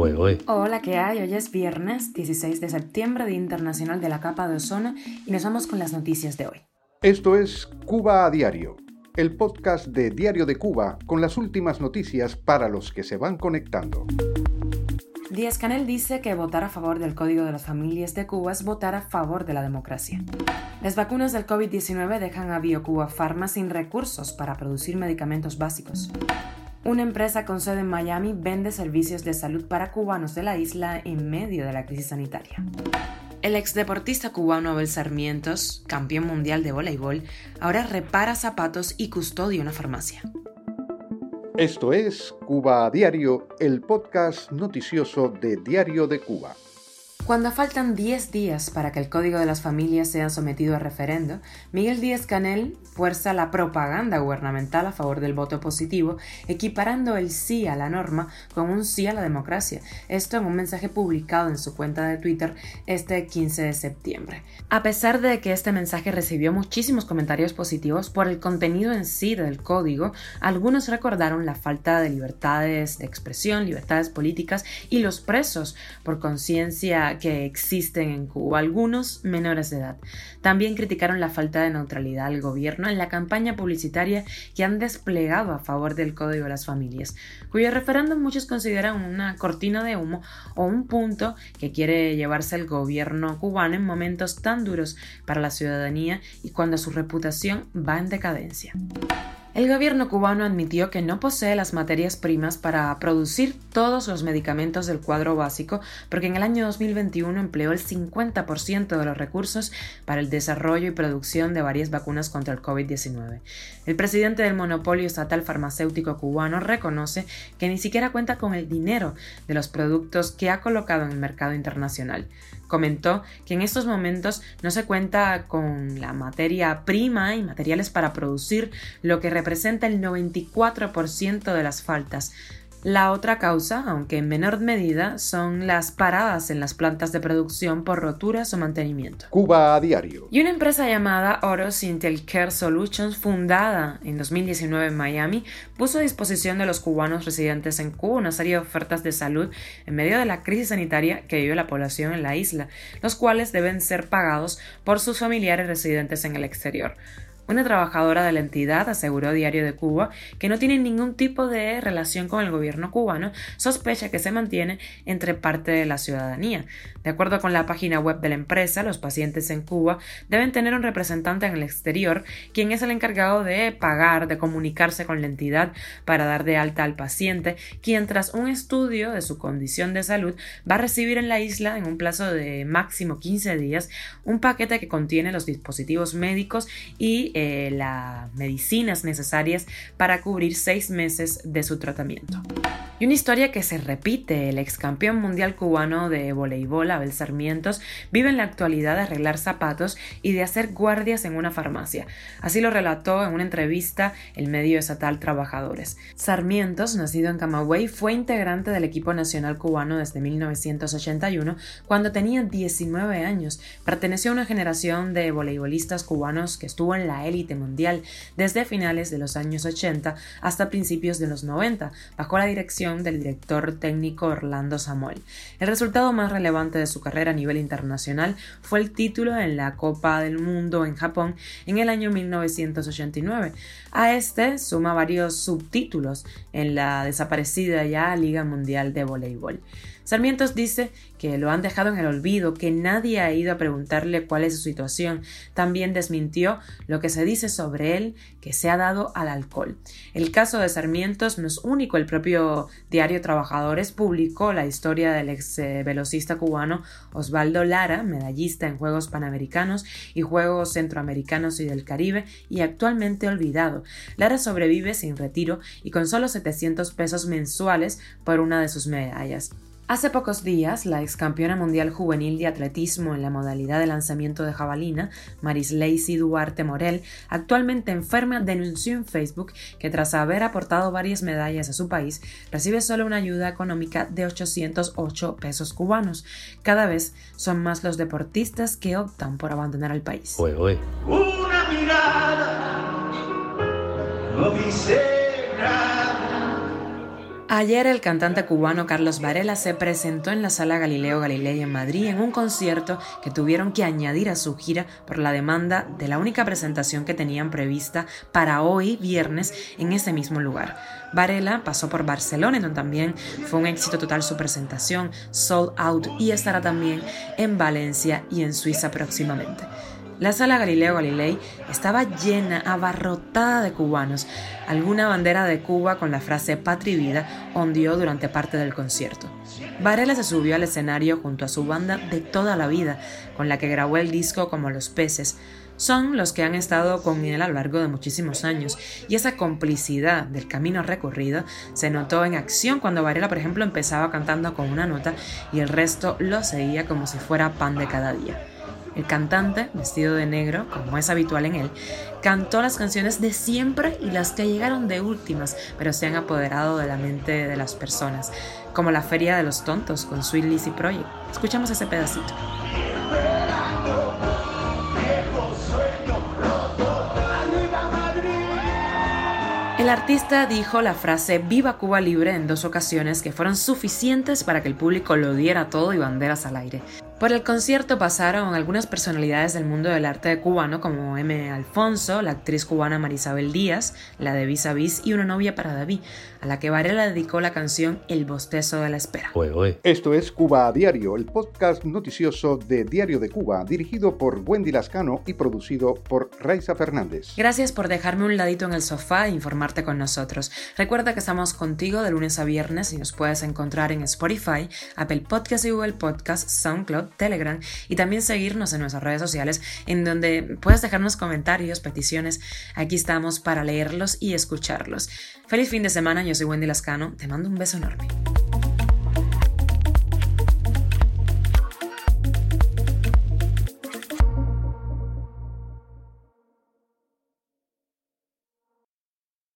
Hola, ¿qué hay? Hoy es viernes 16 de septiembre, Día Internacional de la Capa de Ozono, y nos vamos con las noticias de hoy. Esto es Cuba a Diario, el podcast de Diario de Cuba con las últimas noticias para los que se van conectando. Díaz Canel dice que votar a favor del Código de las Familias de Cuba es votar a favor de la democracia. Las vacunas del COVID-19 dejan a BioCuba Pharma sin recursos para producir medicamentos básicos. Una empresa con sede en Miami vende servicios de salud para cubanos de la isla en medio de la crisis sanitaria. El exdeportista cubano Abel Sarmientos, campeón mundial de voleibol, ahora repara zapatos y custodia una farmacia. Esto es Cuba a Diario, el podcast noticioso de Diario de Cuba. Cuando faltan 10 días para que el Código de las Familias sea sometido a referendo, Miguel Díaz Canel fuerza la propaganda gubernamental a favor del voto positivo, equiparando el sí a la norma con un sí a la democracia. Esto en un mensaje publicado en su cuenta de Twitter este 15 de septiembre. A pesar de que este mensaje recibió muchísimos comentarios positivos por el contenido en sí del código, algunos recordaron la falta de libertades de expresión, libertades políticas y los presos por conciencia que existen en Cuba, algunos menores de edad. También criticaron la falta de neutralidad del gobierno en la campaña publicitaria que han desplegado a favor del Código de las Familias, cuyo referéndum muchos consideran una cortina de humo o un punto que quiere llevarse el gobierno cubano en momentos tan duros para la ciudadanía y cuando su reputación va en decadencia. El gobierno cubano admitió que no posee las materias primas para producir todos los medicamentos del cuadro básico porque en el año 2021 empleó el 50% de los recursos para el desarrollo y producción de varias vacunas contra el COVID-19. El presidente del monopolio estatal farmacéutico cubano reconoce que ni siquiera cuenta con el dinero de los productos que ha colocado en el mercado internacional. Comentó que en estos momentos no se cuenta con la materia prima y materiales para producir lo que representa el 94% de las faltas, la otra causa, aunque en menor medida, son las paradas en las plantas de producción por roturas o mantenimiento. Cuba a diario. Y una empresa llamada Oros Intel Care Solutions, fundada en 2019 en Miami, puso a disposición de los cubanos residentes en Cuba una serie de ofertas de salud en medio de la crisis sanitaria que vive la población en la isla, los cuales deben ser pagados por sus familiares residentes en el exterior. Una trabajadora de la entidad aseguró Diario de Cuba que no tiene ningún tipo de relación con el gobierno cubano, sospecha que se mantiene entre parte de la ciudadanía. De acuerdo con la página web de la empresa, los pacientes en Cuba deben tener un representante en el exterior, quien es el encargado de pagar, de comunicarse con la entidad para dar de alta al paciente, quien tras un estudio de su condición de salud va a recibir en la isla, en un plazo de máximo 15 días, un paquete que contiene los dispositivos médicos y eh, las medicinas necesarias para cubrir seis meses de su tratamiento. Y una historia que se repite, el ex campeón mundial cubano de voleibol, Abel Sarmientos, vive en la actualidad de arreglar zapatos y de hacer guardias en una farmacia. Así lo relató en una entrevista el medio estatal Trabajadores. Sarmientos, nacido en Camagüey, fue integrante del equipo nacional cubano desde 1981, cuando tenía 19 años. Perteneció a una generación de voleibolistas cubanos que estuvo en la élite mundial desde finales de los años 80 hasta principios de los 90, bajo la dirección del director técnico Orlando Samuel. El resultado más relevante de su carrera a nivel internacional fue el título en la Copa del Mundo en Japón en el año 1989. A este suma varios subtítulos en la desaparecida ya Liga Mundial de Voleibol. Sarmientos dice que lo han dejado en el olvido, que nadie ha ido a preguntarle cuál es su situación. También desmintió lo que se dice sobre él que se ha dado al alcohol. El caso de Sarmientos no es único. El propio diario Trabajadores publicó la historia del ex eh, velocista cubano Osvaldo Lara, medallista en Juegos Panamericanos y Juegos Centroamericanos y del Caribe y actualmente olvidado. Lara sobrevive sin retiro y con solo 700 pesos mensuales por una de sus medallas. Hace pocos días, la ex campeona mundial juvenil de atletismo en la modalidad de lanzamiento de jabalina, Maris Lacey Duarte Morel, actualmente enferma, denunció en Facebook que tras haber aportado varias medallas a su país, recibe solo una ayuda económica de 808 pesos cubanos. Cada vez son más los deportistas que optan por abandonar el país. Una mirada no dice Ayer el cantante cubano Carlos Varela se presentó en la Sala Galileo Galilei en Madrid en un concierto que tuvieron que añadir a su gira por la demanda de la única presentación que tenían prevista para hoy viernes en ese mismo lugar. Varela pasó por Barcelona, donde también fue un éxito total su presentación, sold out, y estará también en Valencia y en Suiza próximamente. La sala Galileo Galilei estaba llena, abarrotada de cubanos. Alguna bandera de Cuba con la frase Patria y Vida ondeó durante parte del concierto. Varela se subió al escenario junto a su banda de toda la vida, con la que grabó el disco como Los Peces. Son los que han estado con él a lo largo de muchísimos años, y esa complicidad del camino recorrido se notó en acción cuando Varela, por ejemplo, empezaba cantando con una nota y el resto lo seguía como si fuera pan de cada día. El cantante, vestido de negro, como es habitual en él, cantó las canciones de siempre y las que llegaron de últimas, pero se han apoderado de la mente de las personas, como la Feria de los Tontos con Sweet Lizzy Project. Escuchamos ese pedacito. El artista dijo la frase Viva Cuba Libre en dos ocasiones que fueron suficientes para que el público lo diera todo y banderas al aire. Por el concierto pasaron algunas personalidades del mundo del arte cubano como M. Alfonso, la actriz cubana Marisabel Díaz, la de Vis a Vis y una novia para David, a la que Varela dedicó la canción El bostezo de la espera. Esto es Cuba a Diario, el podcast noticioso de Diario de Cuba, dirigido por Wendy Lascano y producido por Raiza Fernández. Gracias por dejarme un ladito en el sofá e informarte con nosotros. Recuerda que estamos contigo de lunes a viernes y nos puedes encontrar en Spotify, Apple Podcasts y Google Podcasts, SoundCloud Telegram y también seguirnos en nuestras redes sociales en donde puedes dejarnos comentarios, peticiones. Aquí estamos para leerlos y escucharlos. Feliz fin de semana, yo soy Wendy Lascano, te mando un beso enorme.